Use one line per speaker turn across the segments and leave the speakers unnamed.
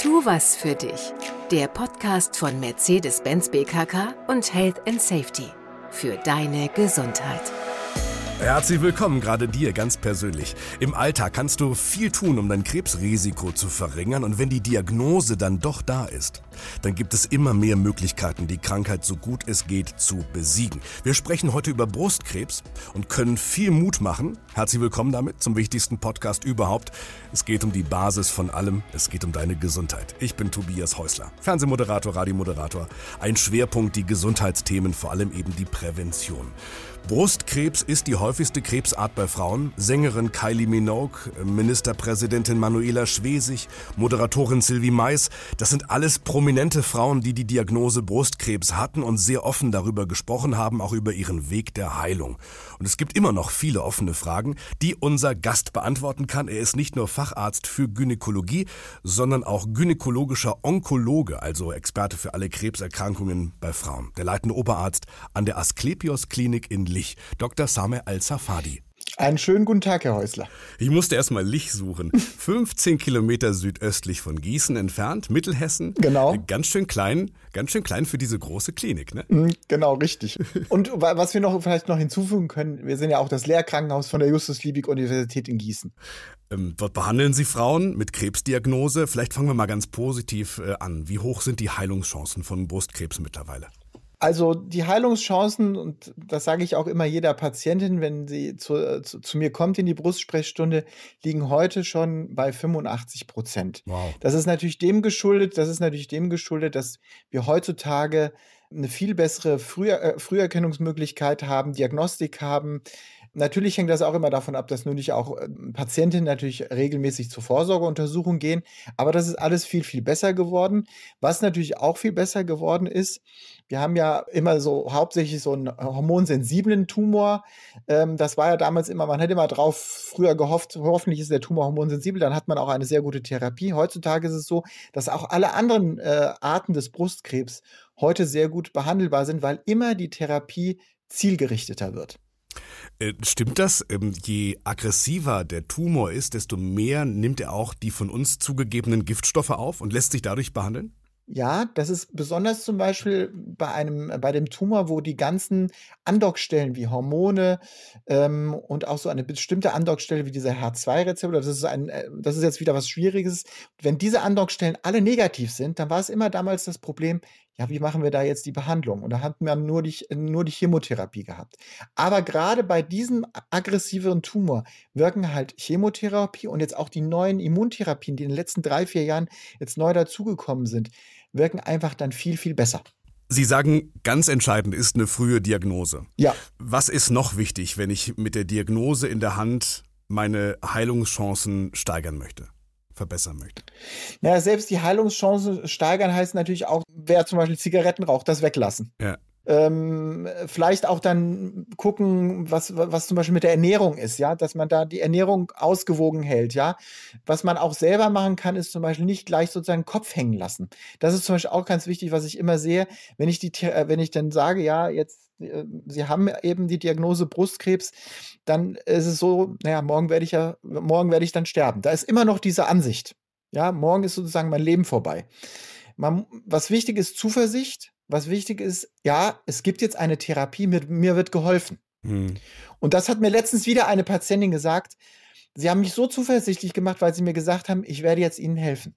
Tu was für dich. Der Podcast von Mercedes-Benz BKK und Health and Safety. Für deine Gesundheit.
Herzlich willkommen, gerade dir ganz persönlich. Im Alltag kannst du viel tun, um dein Krebsrisiko zu verringern und wenn die Diagnose dann doch da ist, dann gibt es immer mehr Möglichkeiten, die Krankheit so gut es geht zu besiegen. Wir sprechen heute über Brustkrebs und können viel Mut machen. Herzlich willkommen damit zum wichtigsten Podcast überhaupt. Es geht um die Basis von allem, es geht um deine Gesundheit. Ich bin Tobias Häusler, Fernsehmoderator, Radiomoderator. Ein Schwerpunkt die Gesundheitsthemen, vor allem eben die Prävention. Brustkrebs ist die häufigste Krebsart bei Frauen. Sängerin Kylie Minogue, Ministerpräsidentin Manuela Schwesig, Moderatorin Sylvie Mais, das sind alles prominente Frauen, die die Diagnose Brustkrebs hatten und sehr offen darüber gesprochen haben, auch über ihren Weg der Heilung. Und es gibt immer noch viele offene Fragen, die unser Gast beantworten kann. Er ist nicht nur Facharzt für Gynäkologie, sondern auch gynäkologischer Onkologe, also Experte für alle Krebserkrankungen bei Frauen. Der leitende Oberarzt an der Asklepios Klinik in Lich, Dr. Sameh Al-Safadi.
Einen schönen guten Tag, Herr Häusler.
Ich musste erstmal Lich suchen. 15 Kilometer südöstlich von Gießen entfernt, Mittelhessen.
Genau.
Ganz schön klein, ganz schön klein für diese große Klinik, ne?
Genau, richtig. Und was wir noch vielleicht noch hinzufügen können, wir sind ja auch das Lehrkrankenhaus von der Justus-Liebig-Universität in Gießen.
Ähm, dort behandeln Sie Frauen mit Krebsdiagnose. Vielleicht fangen wir mal ganz positiv äh, an. Wie hoch sind die Heilungschancen von Brustkrebs mittlerweile?
Also die Heilungschancen, und das sage ich auch immer jeder Patientin, wenn sie zu, zu, zu, mir kommt in die Brustsprechstunde, liegen heute schon bei 85 Prozent. Wow. Das ist natürlich dem geschuldet, das ist natürlich dem geschuldet, dass wir heutzutage eine viel bessere Früher, äh, Früherkennungsmöglichkeit haben, Diagnostik haben, Natürlich hängt das auch immer davon ab, dass nur nicht auch äh, Patientinnen natürlich regelmäßig zur Vorsorgeuntersuchung gehen. Aber das ist alles viel, viel besser geworden. Was natürlich auch viel besser geworden ist, wir haben ja immer so hauptsächlich so einen hormonsensiblen Tumor. Ähm, das war ja damals immer, man hätte immer drauf früher gehofft, hoffentlich ist der Tumor hormonsensibel, dann hat man auch eine sehr gute Therapie. Heutzutage ist es so, dass auch alle anderen äh, Arten des Brustkrebs heute sehr gut behandelbar sind, weil immer die Therapie zielgerichteter wird.
Äh, stimmt das? Ähm, je aggressiver der Tumor ist, desto mehr nimmt er auch die von uns zugegebenen Giftstoffe auf und lässt sich dadurch behandeln?
Ja, das ist besonders zum Beispiel bei einem, bei dem Tumor, wo die ganzen Andockstellen wie Hormone ähm, und auch so eine bestimmte Andockstelle wie dieser HER2-Rezeptor, das ist ein, äh, das ist jetzt wieder was Schwieriges. Wenn diese Andockstellen alle negativ sind, dann war es immer damals das Problem, ja, wie machen wir da jetzt die Behandlung? Und da hatten wir nur die, nur die Chemotherapie gehabt. Aber gerade bei diesem aggressiveren Tumor wirken halt Chemotherapie und jetzt auch die neuen Immuntherapien, die in den letzten drei, vier Jahren jetzt neu dazugekommen sind, wirken einfach dann viel, viel besser.
Sie sagen, ganz entscheidend ist eine frühe Diagnose.
Ja.
Was ist noch wichtig, wenn ich mit der Diagnose in der Hand meine Heilungschancen steigern möchte? Verbessern möchte?
Naja, selbst die Heilungschancen steigern heißt natürlich auch, wer zum Beispiel Zigaretten raucht, das weglassen.
Ja.
Ähm, vielleicht auch dann gucken, was, was zum Beispiel mit der Ernährung ist, ja, dass man da die Ernährung ausgewogen hält, ja. Was man auch selber machen kann, ist zum Beispiel nicht gleich sozusagen Kopf hängen lassen. Das ist zum Beispiel auch ganz wichtig, was ich immer sehe, wenn ich die, äh, wenn ich dann sage, ja, jetzt äh, Sie haben eben die Diagnose Brustkrebs, dann ist es so, naja, morgen werde ich ja, morgen werde ich dann sterben. Da ist immer noch diese Ansicht. Ja, morgen ist sozusagen mein Leben vorbei. Man, was wichtig ist, Zuversicht, was wichtig ist, ja, es gibt jetzt eine Therapie, mit mir wird geholfen. Mhm. Und das hat mir letztens wieder eine Patientin gesagt. Sie haben mich so zuversichtlich gemacht, weil sie mir gesagt haben, ich werde jetzt Ihnen helfen.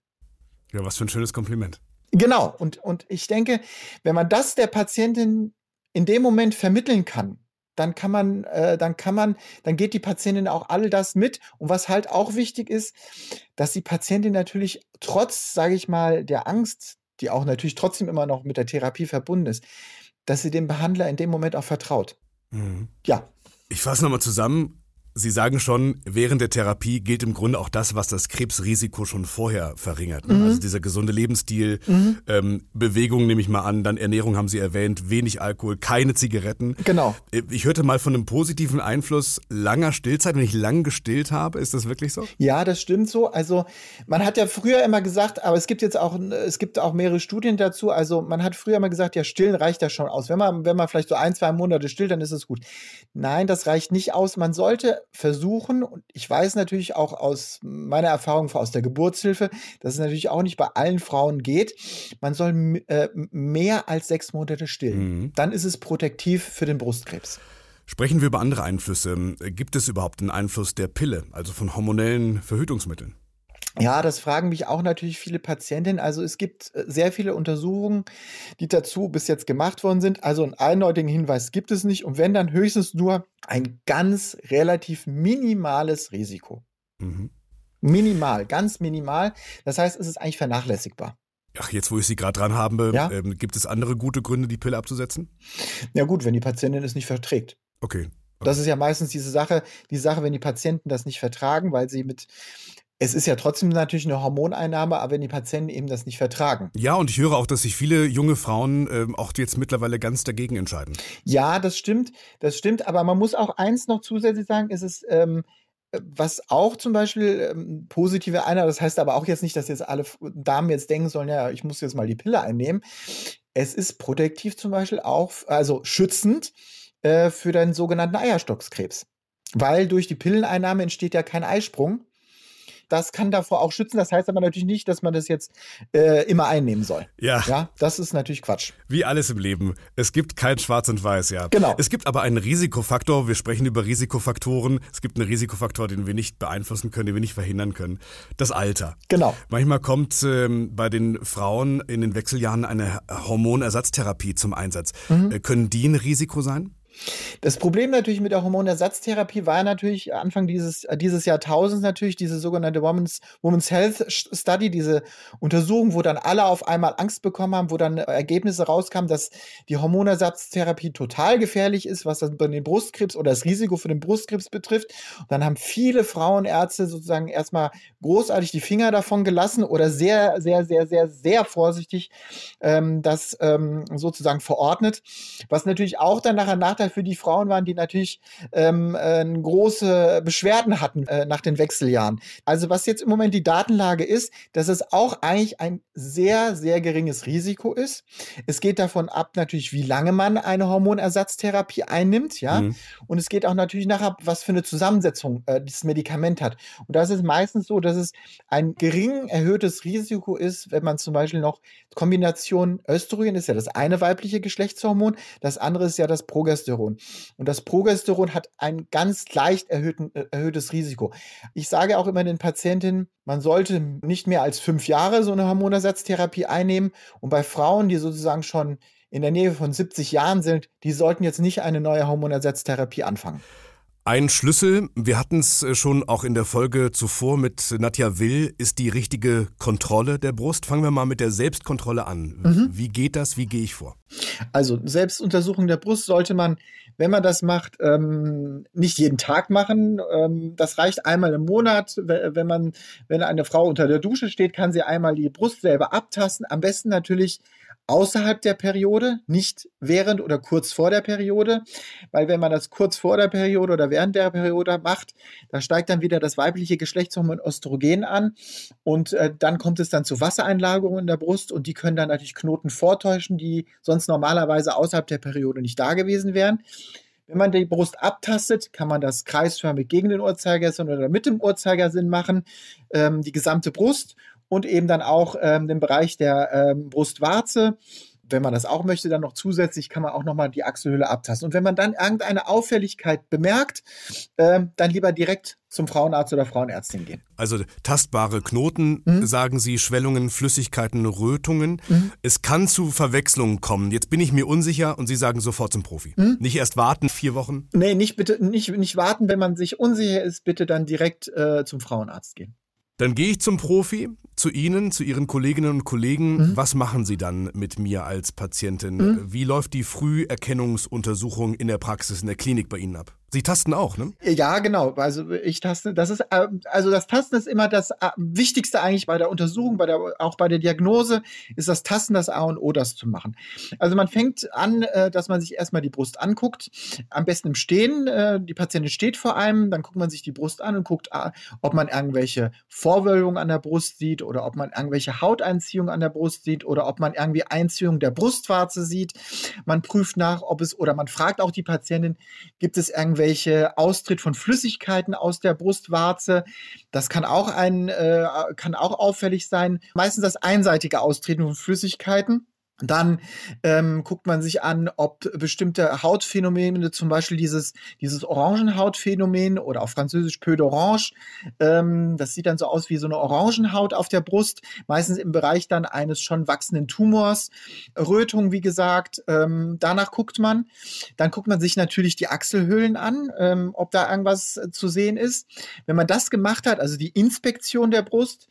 Ja, was für ein schönes Kompliment.
Genau. Und, und ich denke, wenn man das der Patientin in dem Moment vermitteln kann, dann kann man, äh, dann kann man, dann geht die Patientin auch all das mit. Und was halt auch wichtig ist, dass die Patientin natürlich trotz, sage ich mal, der Angst, die auch natürlich trotzdem immer noch mit der Therapie verbunden ist, dass sie dem Behandler in dem Moment auch vertraut.
Mhm. Ja. Ich fasse nochmal zusammen. Sie sagen schon, während der Therapie gilt im Grunde auch das, was das Krebsrisiko schon vorher verringert. Ne? Mhm. Also dieser gesunde Lebensstil, mhm. ähm, Bewegung nehme ich mal an, dann Ernährung haben Sie erwähnt, wenig Alkohol, keine Zigaretten.
Genau.
Äh, ich hörte mal von einem positiven Einfluss langer Stillzeit, wenn ich lang gestillt habe. Ist das wirklich so?
Ja, das stimmt so. Also man hat ja früher immer gesagt, aber es gibt jetzt auch, es gibt auch mehrere Studien dazu. Also man hat früher immer gesagt, ja, stillen reicht das schon aus. Wenn man, wenn man vielleicht so ein, zwei Monate stillt, dann ist es gut. Nein, das reicht nicht aus. Man sollte versuchen, und ich weiß natürlich auch aus meiner Erfahrung aus der Geburtshilfe, dass es natürlich auch nicht bei allen Frauen geht. Man soll äh, mehr als sechs Monate stillen. Mhm. Dann ist es protektiv für den Brustkrebs.
Sprechen wir über andere Einflüsse. Gibt es überhaupt einen Einfluss der Pille, also von hormonellen Verhütungsmitteln?
Ja, das fragen mich auch natürlich viele Patientinnen. Also es gibt äh, sehr viele Untersuchungen, die dazu bis jetzt gemacht worden sind. Also einen eindeutigen Hinweis gibt es nicht. Und wenn dann höchstens nur ein ganz relativ minimales Risiko. Mhm. Minimal, ganz minimal. Das heißt, es ist eigentlich vernachlässigbar.
Ach, jetzt wo ich Sie gerade dran habe, ja? ähm, gibt es andere gute Gründe, die Pille abzusetzen?
Ja gut, wenn die Patientin es nicht verträgt.
Okay.
Das ist ja meistens diese Sache, die Sache, wenn die Patienten das nicht vertragen, weil sie mit es ist ja trotzdem natürlich eine Hormoneinnahme, aber wenn die Patienten eben das nicht vertragen.
Ja, und ich höre auch, dass sich viele junge Frauen äh, auch jetzt mittlerweile ganz dagegen entscheiden.
Ja, das stimmt, das stimmt. Aber man muss auch eins noch zusätzlich sagen, es ist ähm, was auch zum Beispiel ähm, positive Einnahme, das heißt aber auch jetzt nicht, dass jetzt alle Damen jetzt denken sollen, ja, ich muss jetzt mal die Pille einnehmen. Es ist protektiv zum Beispiel auch, also schützend äh, für den sogenannten Eierstockskrebs. Weil durch die Pilleneinnahme entsteht ja kein Eisprung, das kann davor auch schützen. Das heißt aber natürlich nicht, dass man das jetzt äh, immer einnehmen soll.
Ja.
Ja, das ist natürlich Quatsch.
Wie alles im Leben. Es gibt kein Schwarz und Weiß, ja.
Genau.
Es gibt aber einen Risikofaktor. Wir sprechen über Risikofaktoren. Es gibt einen Risikofaktor, den wir nicht beeinflussen können, den wir nicht verhindern können. Das Alter.
Genau.
Manchmal kommt ähm, bei den Frauen in den Wechseljahren eine Hormonersatztherapie zum Einsatz. Mhm. Äh, können die ein Risiko sein?
Das Problem natürlich mit der Hormonersatztherapie war natürlich Anfang dieses, äh, dieses Jahrtausends natürlich diese sogenannte Women's, Women's Health Study, diese Untersuchung, wo dann alle auf einmal Angst bekommen haben, wo dann äh, Ergebnisse rauskamen, dass die Hormonersatztherapie total gefährlich ist, was das bei den Brustkrebs oder das Risiko für den Brustkrebs betrifft. Und dann haben viele Frauenärzte sozusagen erstmal großartig die Finger davon gelassen oder sehr, sehr, sehr, sehr, sehr vorsichtig ähm, das ähm, sozusagen verordnet, was natürlich auch dann nachher nach Nachteil für die Frauen waren, die natürlich ähm, äh, große Beschwerden hatten äh, nach den Wechseljahren. Also was jetzt im Moment die Datenlage ist, dass es auch eigentlich ein sehr, sehr geringes Risiko ist. Es geht davon ab natürlich, wie lange man eine Hormonersatztherapie einnimmt, ja. Mhm. Und es geht auch natürlich nachher, was für eine Zusammensetzung äh, dieses Medikament hat. Und das ist meistens so, dass es ein gering erhöhtes Risiko ist, wenn man zum Beispiel noch Kombination Östrogen ist ja das eine weibliche Geschlechtshormon, das andere ist ja das Progesteron. Progesteron. Und das Progesteron hat ein ganz leicht erhöhten, äh, erhöhtes Risiko. Ich sage auch immer den Patientinnen, man sollte nicht mehr als fünf Jahre so eine Hormonersatztherapie einnehmen. Und bei Frauen, die sozusagen schon in der Nähe von 70 Jahren sind, die sollten jetzt nicht eine neue Hormonersatztherapie anfangen.
Ein Schlüssel, wir hatten es äh, schon auch in der Folge zuvor mit Nadja Will, ist die richtige Kontrolle der Brust. Fangen wir mal mit der Selbstkontrolle an. Mhm. Wie geht das? Wie gehe ich vor?
Also Selbstuntersuchung der Brust sollte man, wenn man das macht, ähm, nicht jeden Tag machen. Ähm, das reicht einmal im Monat. Wenn man, wenn eine Frau unter der Dusche steht, kann sie einmal die Brust selber abtasten. Am besten natürlich außerhalb der Periode, nicht während oder kurz vor der Periode, weil wenn man das kurz vor der Periode oder während der Periode macht, da steigt dann wieder das weibliche Geschlechtshormon Östrogen an und äh, dann kommt es dann zu Wassereinlagerungen in der Brust und die können dann natürlich Knoten vortäuschen, die sonst normalerweise außerhalb der Periode nicht da gewesen wären. Wenn man die Brust abtastet, kann man das kreisförmig gegen den Uhrzeigersinn oder mit dem Uhrzeigersinn machen, ähm, die gesamte Brust und eben dann auch ähm, den Bereich der ähm, Brustwarze. Wenn man das auch möchte, dann noch zusätzlich kann man auch nochmal die Achselhöhle abtasten. Und wenn man dann irgendeine Auffälligkeit bemerkt, äh, dann lieber direkt zum Frauenarzt oder Frauenärztin gehen.
Also tastbare Knoten, mhm. sagen Sie, Schwellungen, Flüssigkeiten, Rötungen. Mhm. Es kann zu Verwechslungen kommen. Jetzt bin ich mir unsicher und Sie sagen sofort zum Profi. Mhm. Nicht erst warten, vier Wochen?
Nee, nicht bitte, nicht, nicht warten. Wenn man sich unsicher ist, bitte dann direkt äh, zum Frauenarzt gehen.
Dann gehe ich zum Profi, zu Ihnen, zu Ihren Kolleginnen und Kollegen. Mhm. Was machen Sie dann mit mir als Patientin? Mhm. Wie läuft die Früherkennungsuntersuchung in der Praxis, in der Klinik bei Ihnen ab? Sie tasten auch, ne?
Ja, genau. Also ich taste, das ist, äh, also das Tasten ist immer das äh, Wichtigste eigentlich bei der Untersuchung, bei der, auch bei der Diagnose, ist das Tasten das A und O, das zu machen. Also man fängt an, äh, dass man sich erstmal die Brust anguckt, am besten im Stehen. Die Patientin steht vor einem, dann guckt man sich die Brust an und guckt, ob man irgendwelche Vorwölbungen an der Brust sieht oder ob man irgendwelche Hauteinziehungen an der Brust sieht oder ob man irgendwie Einziehung der Brustwarze sieht. Man prüft nach, ob es, oder man fragt auch die Patientin, gibt es irgendwelche irgendwelche Austritt von Flüssigkeiten aus der Brustwarze. Das kann auch ein, äh, kann auch auffällig sein. Meistens das einseitige Austreten von Flüssigkeiten. Dann ähm, guckt man sich an, ob bestimmte Hautphänomene, zum Beispiel dieses, dieses Orangenhautphänomen oder auf Französisch Peu d'Orange, ähm, das sieht dann so aus wie so eine Orangenhaut auf der Brust, meistens im Bereich dann eines schon wachsenden Tumors. Rötung, wie gesagt, ähm, danach guckt man. Dann guckt man sich natürlich die Achselhöhlen an, ähm, ob da irgendwas zu sehen ist. Wenn man das gemacht hat, also die Inspektion der Brust,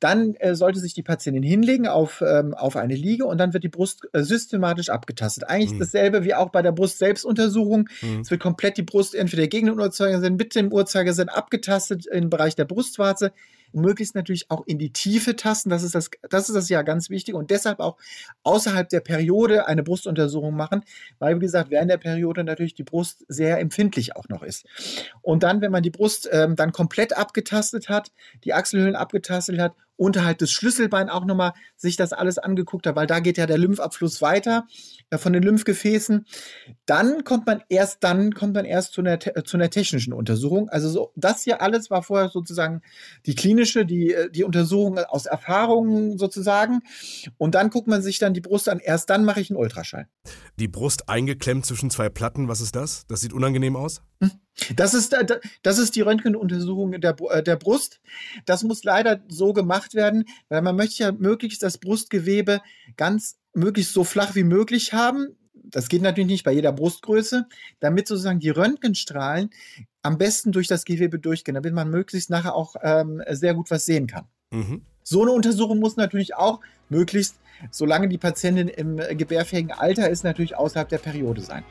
dann äh, sollte sich die Patientin hinlegen auf, ähm, auf eine Liege und dann wird die Brust äh, systematisch abgetastet. Eigentlich mhm. dasselbe wie auch bei der Brust-Selbstuntersuchung. Mhm. Es wird komplett die Brust entweder gegen den Uhrzeigersinn, mit dem Uhrzeigersinn abgetastet im Bereich der Brustwarze möglichst natürlich auch in die Tiefe tasten. Das ist das, das ist das ja ganz wichtig und deshalb auch außerhalb der Periode eine Brustuntersuchung machen, weil wie gesagt während der Periode natürlich die Brust sehr empfindlich auch noch ist. Und dann, wenn man die Brust ähm, dann komplett abgetastet hat, die Achselhöhlen abgetastet hat unterhalb des Schlüsselbein auch nochmal sich das alles angeguckt hat, weil da geht ja der Lymphabfluss weiter äh, von den Lymphgefäßen. Dann kommt man erst, dann kommt man erst zu einer, zu einer technischen Untersuchung. Also so, das hier alles war vorher sozusagen die klinische, die, äh, die Untersuchung aus Erfahrungen sozusagen. Und dann guckt man sich dann die Brust an. Erst dann mache ich einen Ultraschall.
Die Brust eingeklemmt zwischen zwei Platten, was ist das? Das sieht unangenehm aus? Hm.
Das ist, äh, das ist die Röntgenuntersuchung der, äh, der Brust. Das muss leider so gemacht werden, weil man möchte ja möglichst das Brustgewebe ganz möglichst so flach wie möglich haben. Das geht natürlich nicht bei jeder Brustgröße, damit sozusagen die Röntgenstrahlen am besten durch das Gewebe durchgehen, damit man möglichst nachher auch ähm, sehr gut was sehen kann. Mhm. So eine Untersuchung muss natürlich auch möglichst, solange die Patientin im gebärfähigen Alter ist, natürlich außerhalb der Periode sein.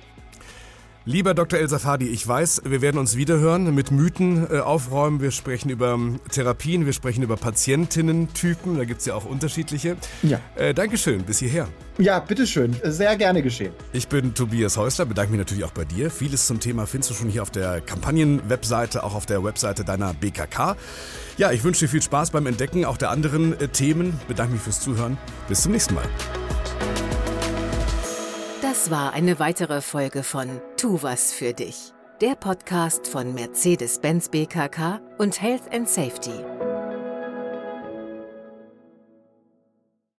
Lieber Dr. El Safadi, ich weiß, wir werden uns wiederhören, mit Mythen äh, aufräumen. Wir sprechen über ähm, Therapien, wir sprechen über Patientinnen-Typen, da gibt es ja auch unterschiedliche. Ja. Äh, Dankeschön, bis hierher.
Ja, bitteschön, sehr gerne geschehen.
Ich bin Tobias Häusler, bedanke mich natürlich auch bei dir. Vieles zum Thema findest du schon hier auf der Kampagnen-Webseite, auch auf der Webseite deiner BKK. Ja, ich wünsche dir viel Spaß beim Entdecken auch der anderen äh, Themen. Bedanke mich fürs Zuhören. Bis zum nächsten Mal.
Das war eine weitere Folge von Tu was für dich, der Podcast von Mercedes-Benz BKK und Health and Safety.